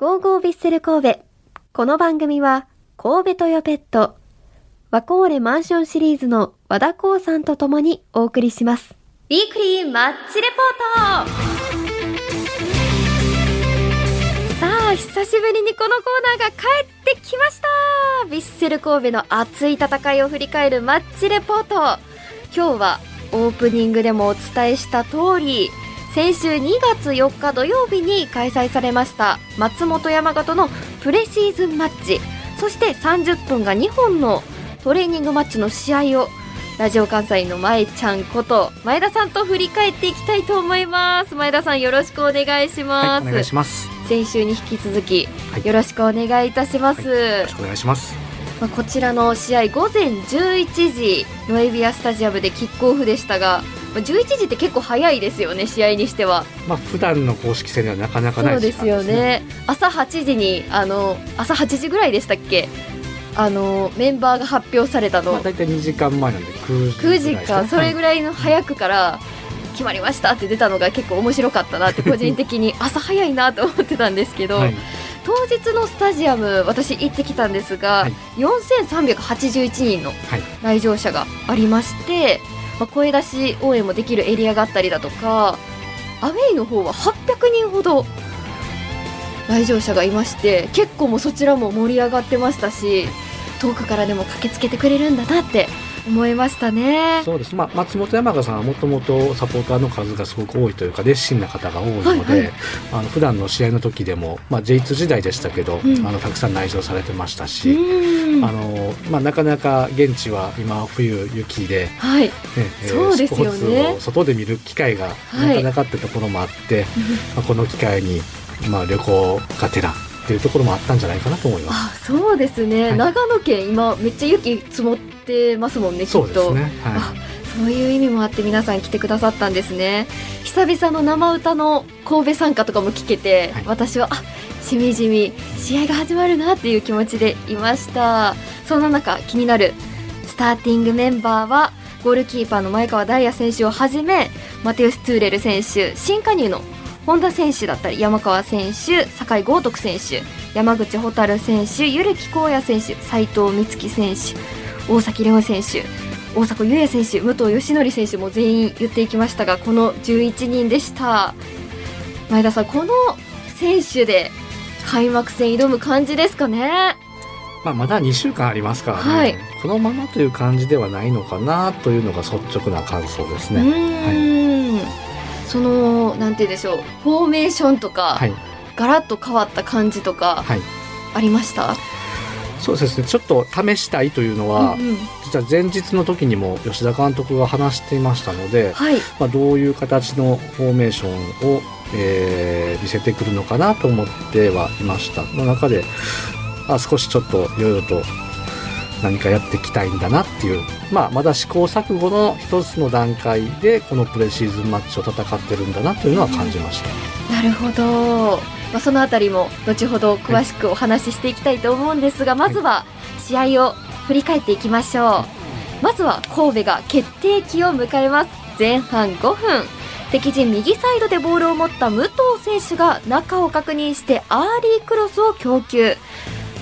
ゴーゴービッセル神戸。この番組は、神戸トヨペット、ワコーレマンションシリーズの和田光さんと共にお送りします。ウィークリーマッチレポートさあ、久しぶりにこのコーナーが帰ってきましたヴィッセル神戸の熱い戦いを振り返るマッチレポート今日はオープニングでもお伝えした通り先週2月4日土曜日に開催されました松本山形のプレシーズンマッチ。そして30分が2本のトレーニングマッチの試合をラジオ関西の前ちゃんこと前田さんと振り返っていきたいと思います。前田さんよろしくお願いします、はい、お願いします。先週に引き続きはい。よろしくお願いいたします、よろしくお願いします。まあ、こちらの試合午前11時ノエビアスタジアムでキックオフでしたがまあ11時って結構早いですよね試合にしては。まあ普段の公式戦ではなかなかない時そうですよ間ですね。ね。朝8時にあの朝8時ぐらいでしたっけ？あのメンバーが発表されたの、まあ大体2時間前なんで9時9時かそれぐらいの早くから決まりましたって出たのが結構面白かったなって 個人的に朝早いなと思ってたんですけど、はい、当日のスタジアム私行ってきたんですが、はい。4381人のはい。来場者がありまして、まあ、声出し応援もできるエリアがあったりだとかアウェイの方は800人ほど来場者がいまして結構もそちらも盛り上がってましたし遠くからでも駆けつけてくれるんだなって思いましたね。そうです。まあ松本山雅さんはもともとサポーターの数がすごく多いというか熱心な方が多いので、はいはいあの普段の試合の時でもまあ J2 時代でしたけど、うんあのたくさん来場されてましたうし。んあのまあ、なかなか現地は今冬雪で、はい、ねえーそうですよねスポーツを外で見る機会がはいなかなかってところもあって、まあ、この機会に、まあ、旅行がてらっていうところもあったんじゃないかなと思います。あそうですね、はい。長野県今めっちゃ雪積もってますもんねきっとそうですね、あはそういう意味もあって皆さん来てくださったんですね。久々の生歌の神戸参加とかも聞けて、はい。私はあしみじみ試合が始まるなっていう気持ちでいました。そんな中気になるスターティングメンバーはゴールキーパーの前川大也選手をはじめマテウス・トゥーレル選手新加入の本田選手だったり山川選手酒井豪徳選手山口蛍選手ゆるきこうや選手斉藤美月選手大崎レオ選手大迫勇也選手武藤義則選手も全員言っていきましたがこの11人でした。前田さんこの選手で開幕戦挑む感じですかね？まあ、まだ2週間ありますからね、はい。このままという感じではないのかなというのが率直な感想ですうね。ーん、そのなんて言うんでしょう。フォーメーションとか、はい、ガラッと変わった感じとかはい、ありました、そうですね。ちょっと試したいというのは、うんうん。実は前日の時にも吉田監督が話していましたので、はい。まあ、どういう形のフォーメーションを、えー見せてくるのかなと思ってはいました。の中であ少しちょっといろいろと何かやっていきたいんだなっていう、まあ、まだ試行錯誤の一つの段階でこのプレシーズンマッチを戦ってるんだなというのは感じました。なるほど、まあ、そのあたりも後ほど詳しくお話ししていきたいと思うんですが、まずは試合を振り返っていきましょう。まずは神戸が決定機を迎えます。前半5分。敵陣右サイドでボールを持った武藤選手が中を確認してアーリークロスを供給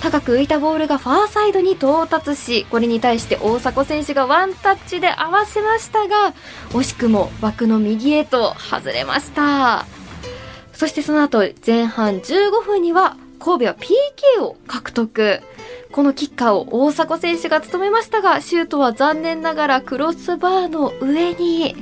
高く浮いたボールがファーサイドに到達しこれに対して大迫選手がワンタッチで合わせましたが惜しくも枠の右へと外れました。そしてその後前半15分には神戸は PK を獲得。このキッカーを大迫選手が務めましたがシュートは残念ながらクロスバーの上に。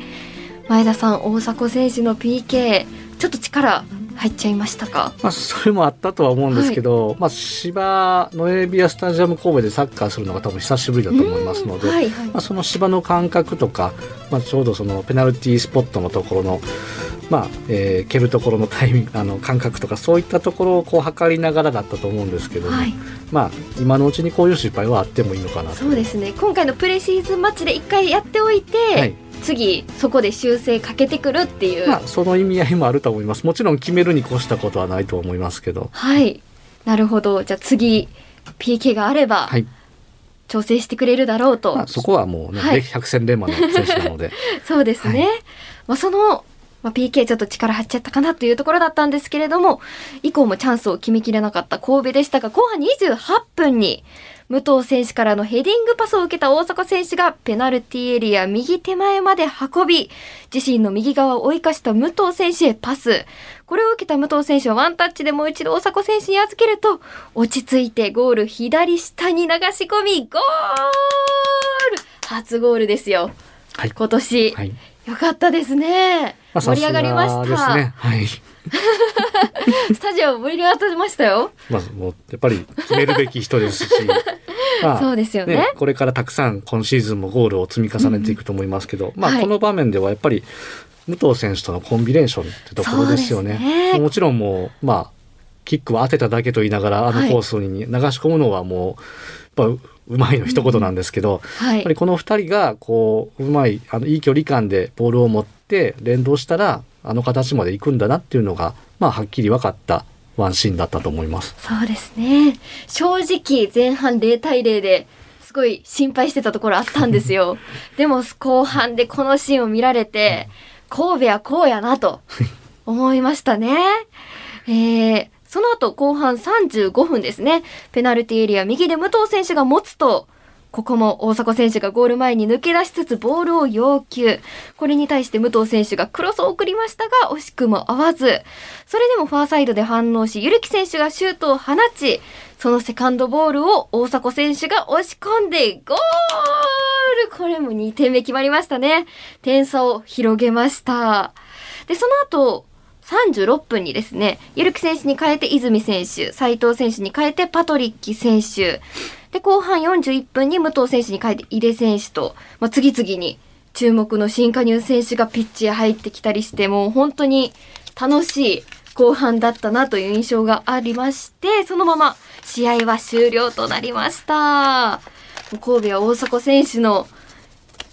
前田さん大迫選手の PK ちょっと力入っちゃいましたか？まあ、それもあったとは思うんですけど、まあ、芝ノエビアスタジアム神戸でサッカーするのが多分久しぶりだと思いますので、うんはいはい。まあ、その芝の感覚とか、まあ、ちょうどそのペナルティースポットのところの、まあえー蹴るところのタイミング あの感覚とかそういったところをこう測りながらだったと思うんですけども、はい。まあ、今のうちにこういう失敗はあってもいいのかなとそうですね。今回のプレシーズンマッチで一回やっておいて、はい。次そこで修正かけてくるっていう、まあ、その意味合いもあると思います。もちろん決めるに越したことはないと思いますけど、はい。なるほど。じゃあ次 PK があればはい。調整してくれるだろうと、まあ、そこはもうね、はい。百戦錬磨の選手なので。そうですね、まあ、そのまあ、PK ちょっと力張っちゃったかなというところだったんですけれども、以降もチャンスを決めきれなかった神戸でしたが、後半28分に、武藤選手からのヘディングパスを受けた大迫選手がペナルティーエリア右手前まで運び、自身の右側を追いかした武藤選手へパス。これを受けた武藤選手はワンタッチでもう一度大迫選手に預けると、落ち着いてゴール左下に流し込み、ゴール初ゴールですよ。はい今年。はい。よかったですね。まあ盛り上がりました。ね。はい。スタジオ盛り上がってましたよ。まあ、もう、やっぱり決めるべき人ですし、まあそうですよねこれからたくさん今シーズンもゴールを積み重ねていくと思いますけど、まあ、はいこの場面ではやっぱり武藤選手とのコンビネーションってところですよね。ねもちろんもう、まあ、キックは当てただけと言いながら、あのコースに流し込むのはもう、やっぱうまいの一言なんですけど、はい。やっぱりこの2人がこううまいあのいい距離感でボールを持って連動したらあの形まで行くんだなっていうのが、まあ、はっきり分かったワンシーンだったと思います。そうですね。正直前半0対0ですごい心配してたところあったんですよ。でも後半でこのシーンを見られて、神戸はこうやなと思いましたね。えー、その後後半35分ですね。ペナルティエリア右で武藤選手が持つと、ここも大迫選手がゴール前に抜け出しつつボールを要求。これに対して武藤選手がクロスを送りましたが、惜しくも合わず。それでもファーサイドで反応し、ゆるき選手がシュートを放ち、そのセカンドボールを大迫選手が押し込んでゴールこれも2点目決まりましたね。点差を広げました。で、その後、36分にですね、ゆるき選手に変えて泉選手、斉藤選手に変えてパトリッキ選手、で、後半41分に武藤選手に変えて井出選手と、まあ、次々に注目の新加入選手がピッチへ入ってきたりして、もう本当に楽しい後半だったなという印象がありまして、そのまま試合は終了となりました。神戸は大迫選手の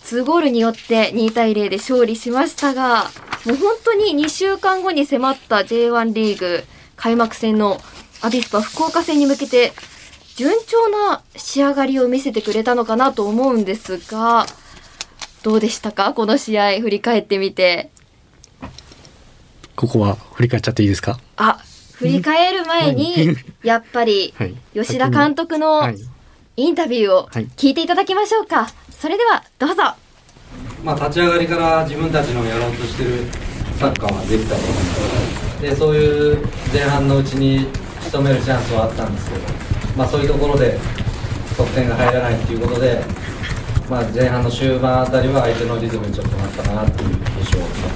2ゴールによって2対0で勝利しましたが、もう本当に2週間後に迫った J1 リーグ開幕戦のアビスパ福岡戦に向けて順調な仕上がりを見せてくれたのかなと思うんですが、どうでしたか？この試合振り返ってみて。ここは振り返っちゃっていいですか？あ、振り返る前にうん、やっぱり はい。吉田監督のはい。インタビューをはい聞いていただきましょうか。それではどうぞ。まあ、立ち上がりから自分たちのやろうとしてるサッカーはできたと思いますでそういう前半のうちに仕留めるチャンスはあったんですけど、まあ、そういうところで得点が入らないっていうことで、まあ、前半の終盤あたりは相手のリズムにちょっとなったかなっていう印象を持っていま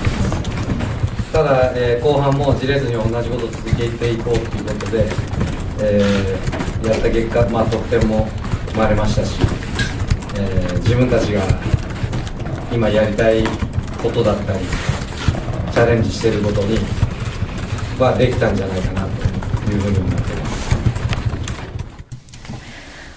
すただ、えー後半もじれずに同じことを続けていこうということで、えーやった結果、まあ、得点も生まれましたし、えー自分たちが今やりたいことだったりチャレンジしてることにはできたんじゃないかなというふうに思っています。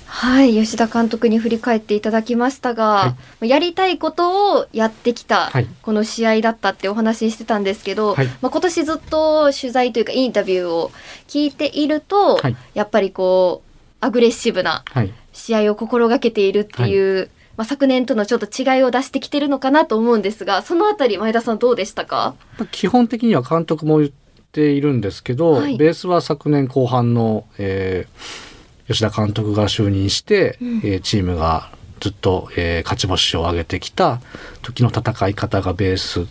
はい、吉田監督に振り返っていただきましたが、やりたいことをやってきたはいこの試合だったってお話ししてたんですけど、はいまあ、今年ずっと取材というかインタビューを聞いていると、はいやっぱりこうアグレッシブなはい。試合を心がけているっていう、まあ、昨年とのちょっと違いを出してきてるのかなと思うんですがそのあたり前田さんどうでしたか？まあ基本的には監督も言っているんですけど、はい。ベースは昨年後半の、えー吉田監督が就任して、うん。えーチームがずっと、えー勝ち星を挙げてきた時の戦い方がベース。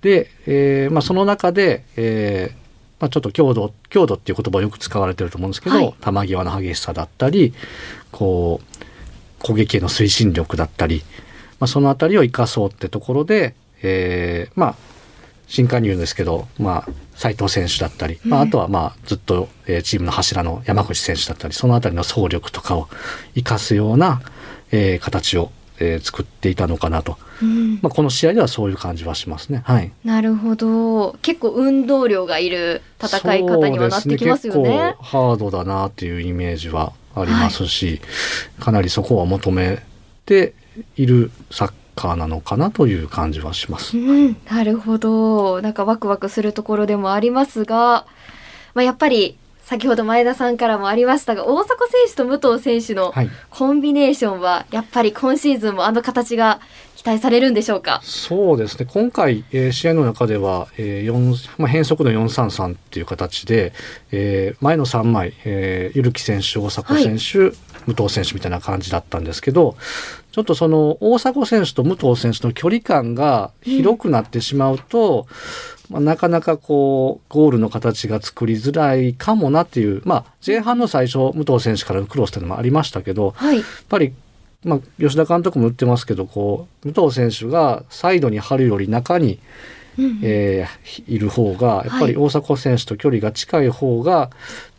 で、えーまあ、その中で、えーまあ、ちょっと強度強度っていう言葉をよく使われてると思うんですけど、はい。球際の激しさだったりこう攻撃への推進力だったり、まあ、そのあたりを生かそうってところで、えーまあ新加入ですけど、まあ、斉藤選手だったり、まあ、うん。あとはまあずっと、えーチームの柱の山口選手だったりそのあたりの走力とかを生かすような、えー形を、えー作っていたのかなと、うん。まあ、この試合ではそういう感じはしますね。はい、なるほど。結構運動量がいる戦い方にはなってきますよね。そうです結構ハードだなっていうイメージはありますし、かなりそこは求めているサッカーなのかなという感じはします。うん、なるほど。なんかワクワクするところでもありますが、まあ、やっぱり先ほど前田さんからもありましたが、大迫選手と武藤選手のはいコンビネーションは、やっぱり今シーズンもあの形が期待されるんでしょうか？そうですね。今回、えー試合の中では、えー4まあ、変則の433っていう形で、えー前の3枚、えー、ゆるき選手大迫選手、武藤選手みたいな感じだったんですけどちょっとその大迫選手と武藤選手の距離感が広くなってしまうと、まあ、なかなかこうゴールの形が作りづらいかもなっていう、まあ、前半の最初武藤選手からのクロスというのもありましたけど、はい。やっぱり、まあ、吉田監督も言ってますけどこう武藤選手がサイドに張るより中に、うんえーいる方がやっぱり大迫選手と距離が近い方が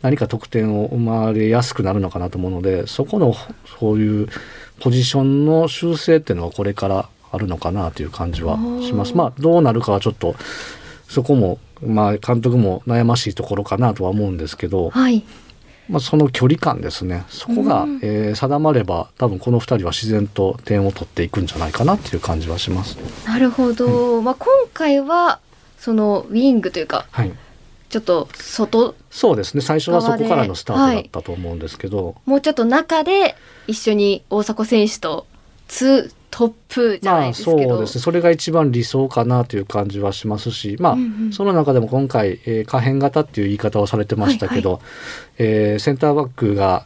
何か得点を生まれやすくなるのかなと思うのでそこのそういうポジションの修正っていうのはこれからあるのかなという感じはします。まあどうなるかはちょっとそこも、まあ、監督も悩ましいところかなとは思うんですけど、はいまあ、その距離感ですね。そこが、うん。えー定まれば多分この2人は自然と点を取っていくんじゃないかなっていう感じはします。なるほど、まあ、今回はそのウィングというかはい、ちょっと外そうですね。最初はそこからのスタートだったと思うんですけど、もうちょっと中で一緒に大迫選手とツートップじゃなまあいですけど、そうですね。それが一番理想かなという感じはしますし。まあ、うんうん。その中でも今回、えー可変型っていう言い方をされてましたけど、えーセンターバックが、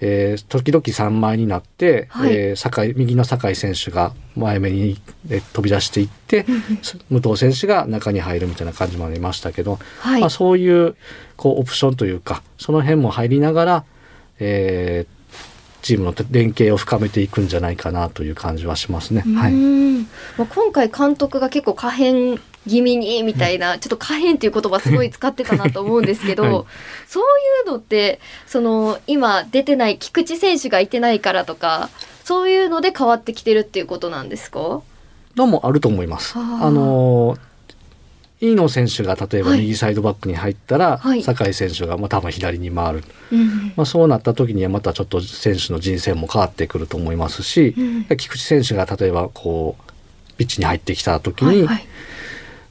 えー時々3枚になって、はい。えー酒井右の酒井選手が前目に、えー飛び出していって、武藤選手が中に入るみたいな感じもありましたけど、はい、まあ、そういうこうオプションというかその辺も入りながら、えーチームの連携を深めていくんじゃないかなという感じはしますね。うはい、んまあ、今回監督が結構可変気味にみたいな、ちょっと可変っていう言葉すごい使ってたなと思うんですけど、はい。そういうのってその今出てない菊池選手がいてないからとかそういうので変わってきてるっていうことなんですか？のもあると思います。あのー飯野選手が例えばはい。右サイドバックに入ったら、はい。酒井選手がまあ多分左に回る、うんまあ、そうなった時にはまたちょっと選手の人生も変わってくると思いますし、うん菊池選手が例えばこうピッチに入ってきた時に、はいはい。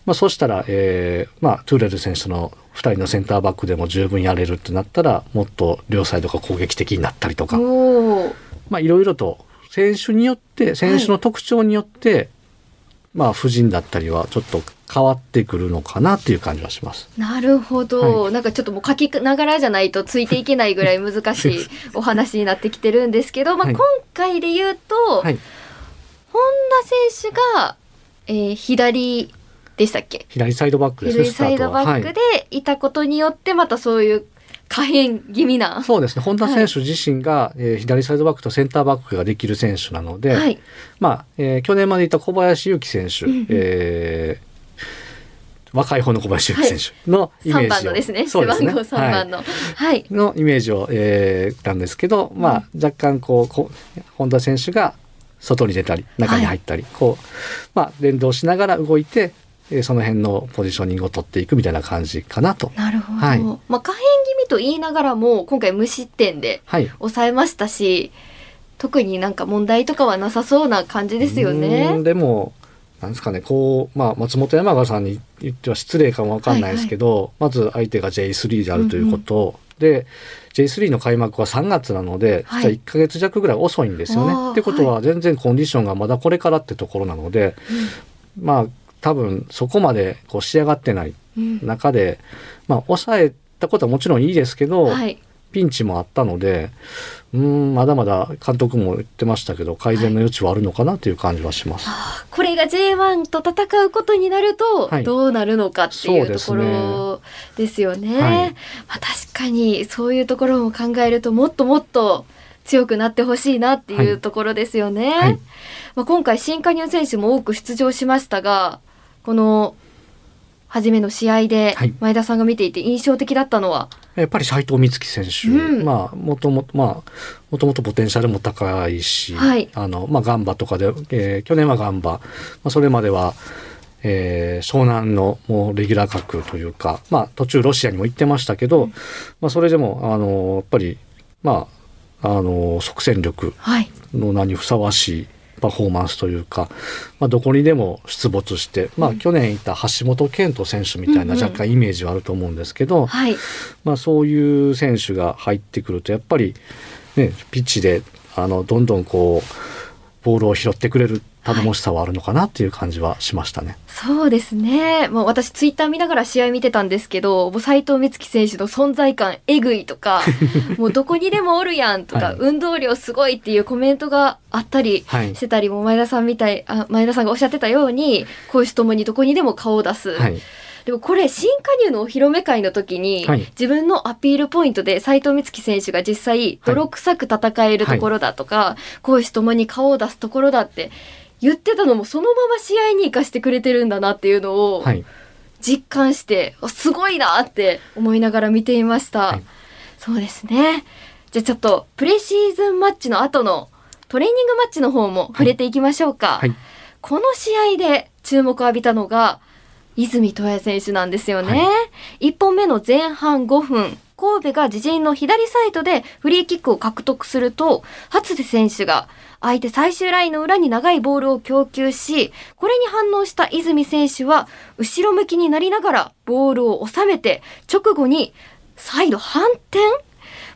まあ、そうしたら、えーまあ、トゥーレル選手の2人のセンターバックでも十分やれるってなったらもっと両サイドが攻撃的になったりとか、いろいろと選手によって選手の特徴によって、まあ布陣だったりはちょっと変わってくるのかなっていう感じはします。なるほど、はなんかちょっともう書きながらじゃないとついていけないぐらい難しいお話になってきてるんですけど、まあ、はい。今回で言うと、はい、本田選手が、えー左でしたっけ？左サイドバックですね。左サイドバックでい。たことによってまたそういう可変気味な。そうですね。本田選手自身が、えー左サイドバックとセンターバックができる選手なので、はい、まあ、えー去年までいた小林祐希選手、うんうん。えー若い方の小林選手のイメー3ジを、番のですねそうですね背番号3番の。はい、のイメージを、えー、たんですけど、まあ、若干こうこう本田選手が外に出たり中に入ったり、こう、まあ、連動しながら動いて、えーその辺のポジショニングを取っていくみたいな感じかなと。なるほど。はいまあ可変気味と言いながらも今回無失点ではい。抑えましたし、特になんか問題とかはなさそうな感じですよねん。でもなんですかねこう、まあ、松本山雅さんに言っては失礼かもわかんないですけど、まず相手が J3 であるということ、で J3 の開幕は3月なので、はい。実は1ヶ月弱ぐらい遅いんですよね。ってことは全然コンディションがまだこれからってところなので、まあ多分そこまでこう仕上がってないうん。中で、まあ、抑えたことはもちろんいいですけど、はい。ピンチもあったのでうーんまだまだ監督も言ってましたけど改善の余地はあるのかなという感じはします。これが J1 と戦うことになるとはいどうなるのかっていうとこそうですねろですよね。はいまあ、確かにそういうところも考えるともっともっと強くなってほしいなっていうところですよね。はいまあ、今回新加入選手も多く出場しましたがこの初めの試合ではい。前田さんが見ていて印象的だったのは、やっぱり斉藤美月選手、うん。まあもともとまあもともとポテンシャルも高いし、はい。あのまあガンバとかで、えー去年はガンバ、まあ、それまでは、えー湘南のもうレギュラー格というか、まあ途中ロシアにも行ってましたけど、まあそれでもあのやっぱりまああの即戦力はい、の名にふさわしいパフォーマンスというか、まあ、どこにでも出没して、まあ、去年いた橋本健人選手みたいな若干イメージはあると思うんですけど、はい、まあ、そういう選手が入ってくるとやっぱり、ね、ピッチであのどんどんこうボールを拾ってくれる頼もしさはあるのかなっていう感じはしましたね。そうですね。もう私ツイッター見ながら試合見てたんですけど、もう斉藤美月選手の存在感えぐいとか、もうどこにでもおるやんとか、はい運動量すごいっていうコメントがあったりはいしてたり、もう前田さんみたい、あ前田さんがおっしゃってたように、攻守ともにどこにでも顔を出す。はい。でもこれ新加入のお披露目会の時に、はい自分のアピールポイントで斉藤美月選手が実際泥臭く戦えるところだとか、攻守ともに顔を出すところだって言ってたのもそのまま試合に生かしてくれてるんだなっていうのをはい。実感して、あすごいなって思いながら見ていました。はいそうですね。じゃあちょっとプレシーズンマッチの後のトレーニングマッチの方も触れていきましょうか。はい。この試合で注目を浴びたのが泉斗也選手なんですよね。は1本目の前半5分神戸が自陣の左サイドでフリーキックを獲得すると初瀬選手が相手最終ラインの裏に長いボールを供給しこれに反応した泉選手は後ろ向きになりながらボールを収めて直後に再度反転？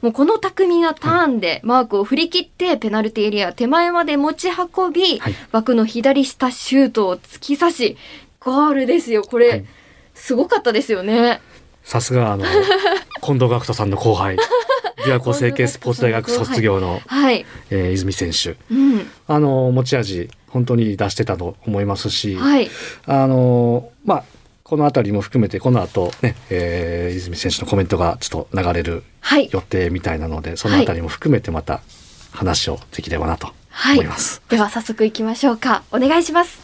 もうこの巧みなターンでマークを振り切ってペナルティエリア手前まで持ち運び、はい。枠の左下シュートを突き刺しゴールですよ。これ、はい。すごかったですよねさすがあの 近藤学人さんの後輩。琵琶湖成形スポーツ大学卒業の、はい、えー泉選手。うん、あの持ち味本当に出してたと思いますし、はい。あのまあこの辺りも含めてこの後ね、えー泉選手のコメントがちょっと流れるはい。予定みたいなのでその辺りも含めてまた話をできればなとはい。思います。では早速いきましょうか。お願いします。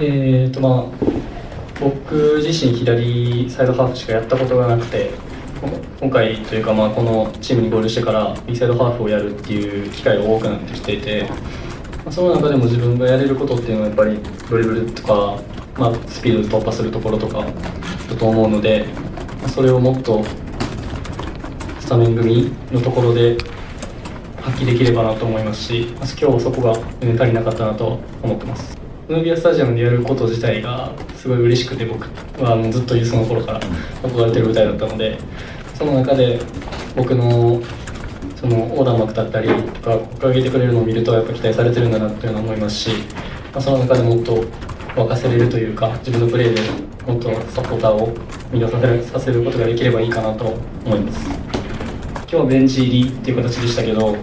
えーとまあ僕自身左サイドハーフしかやったことがなくて今回というかまあこのチームに合流してから右サイドハーフをやるっていう機会が多くなってきていて、まその中でも自分がやれることっていうのはやっぱりドリブルとか、まあ、スピードで突破するところとかだと思うので、それをもっとスタメン組のところで発揮できればなと思いますし、今日はそこが全然足りなかったなと思ってます。ヌービアスタジアムでやること自体がすごい嬉しくて僕はもうずっとユースの頃から憧れてる舞台だったのでその中で僕のその横断幕だったりとか掲げてくれるのを見るとやっぱ期待されてるんだなというのは思いますし、まあ、その中でもっと沸かせれるというか自分のプレーでもっとサポーターを魅了させるさせることができればいいかなと思います。今日はベンチ入りっていう形でしたけどま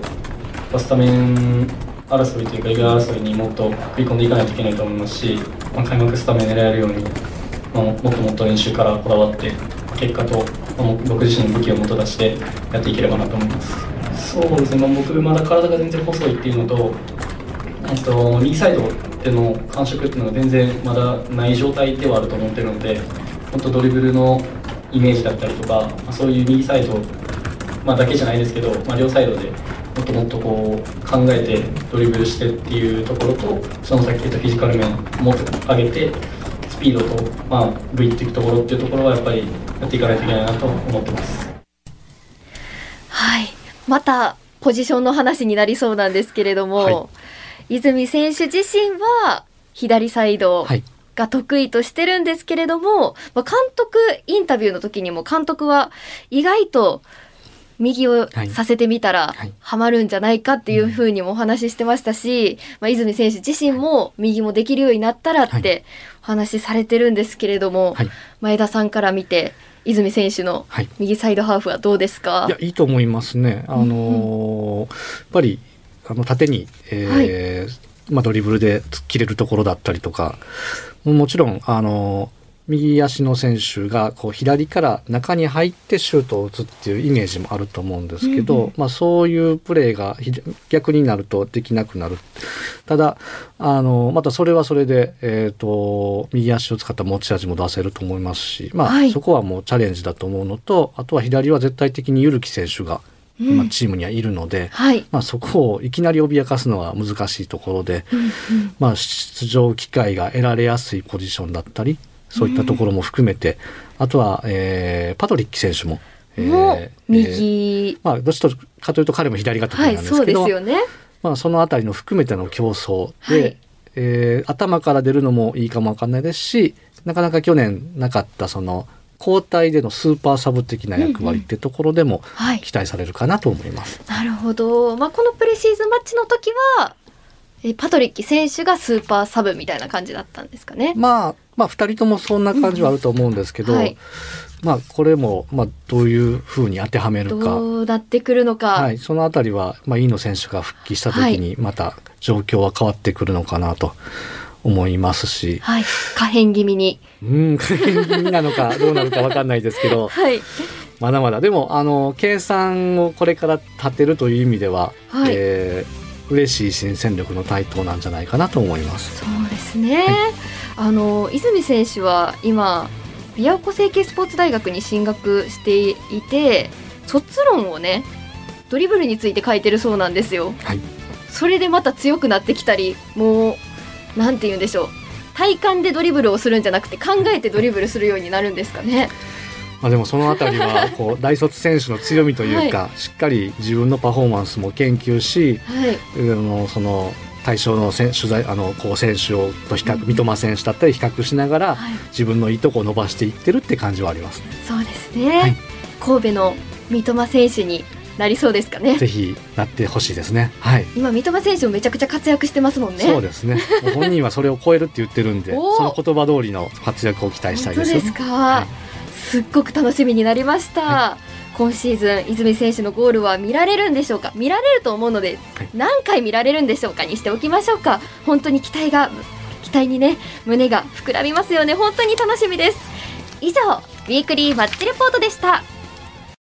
あスタメン争いというかレギュラー争いにもっと食い込んでいかないといけないと思いますし、まあ、開幕スタメン狙えるように、まあ、もっともっと練習からこだわって結果と、まあ、僕自身の武器をもと出してやっていければなと思います。そうですね、まあ、僕まだ体が全然細いっていうのとえっと右サイドでの感触っていうのが全然まだない状態ではあると思ってるので本当ドリブルのイメージだったりとか、まあ、そういう右サイド、まあ、だけじゃないですけど、まあ、両サイドでもっともっとこう考えてドリブルしてっていうところとそのさっき言ったフィジカル面も上げてスピードと、まあ、グイっていくところっていうところはやっぱりやっていかないといけないなと思ってます。はいまたポジションの話になりそうなんですけれども、は泉選手自身は左サイドはいが得意としてるんですけれども、まあ、監督インタビューの時にも監督は意外と右をはい。させてみたらはい。ハマるんじゃないかっていうふうにもお話ししてましたし、まあ、泉選手自身も右もできるようになったらっはてお話しされてるんですけれども、はい。前田さんから見て泉選手のはい。右サイドハーフはどうですか？いやいいと思いますね。あのーやっぱりあの縦に、えーまあ、ドリブルで突っ切れるところだったりとかもちろんあのー右足の選手がこう左から中に入ってシュートを打つっていうイメージもあると思うんですけど、うんうん。まあ、そういうプレーがひ逆になるとできなくなる。ただあのまたそれはそれで、えー、と右足を使った持ち味も出せると思いますし、まあはい。そこはもうチャレンジだと思うのとあとは左は絶対的にゆるき選手がうん。今チームにはいるので、はい、まあ、そこをいきなり脅かすのは難しいところで、うんうん。まあ、出場機会が得られやすいポジションだったりそういったところも含めて、あとは、えーパトリッキ選手も、えーもうえー右、まあ、どっちかというと彼も左が得意はいそうなんですけど、ですよね。まあ、そのあたりの含めての競争で、はいえー頭から出るのもいいかもわかんないですしなかなか去年なかったその交代でのスーパーサブ的な役割ってところでもはい期待されるかなと思います。なるほど。まあ、このプレシーズンマッチの時は、えパトリッキ選手がスーパーサブみたいな感じだったんですかね。まあ、まあ、二人ともそんな感じはあると思うんですけど、うんはいまあ、これも、まあ、どういうふうに当てはめるか。どうなってくるのか。はい、そのあたりは、まあ、飯野選手が復帰した時に、また状況は変わってくるのかなと思いますし、はい。可変気味に。うん、気味なのか、どうなるかわかんないですけど、はい。まだまだ、でも、あの、計算をこれから立てるという意味では、はいえー嬉しい新戦力の台頭なんじゃないかなと思います。そうですね。あの泉選手は今琵琶湖成形スポーツ大学に進学していて卒論をねドリブルについて書いてるそうなんですよ。はい。それでまた強くなってきたりもうなんて言うんでしょう体感でドリブルをするんじゃなくて考えてドリブルするようになるんですかね。まあ、でもそのあたりは、こう、大卒選手の強みというか、しっかり自分のパフォーマンスも研究し、はい。あのその対象の選取材あのこう選手をと比較、うん三笘選手だったり比較しながら、はい自分のいいとこを伸ばしていってるって感じはありますね。そうですね。はい神戸の三笘選手になりそうですかね。ぜひなってほしいですね。はい。今三笘選手もめちゃくちゃ活躍してますもんね。そうですね。本人はそれを超えるって言ってるんで、その言葉通りの活躍を期待したいですですか、はいすっごく楽しみになりました、今シーズン泉選手のゴールは見られるんでしょうか？見られると思うので、はい。何回見られるんでしょうかにしておきましょうか。本当に期待が期待にね胸が膨らみますよね。本当に楽しみです。以上ウィークリーマッチレポートでした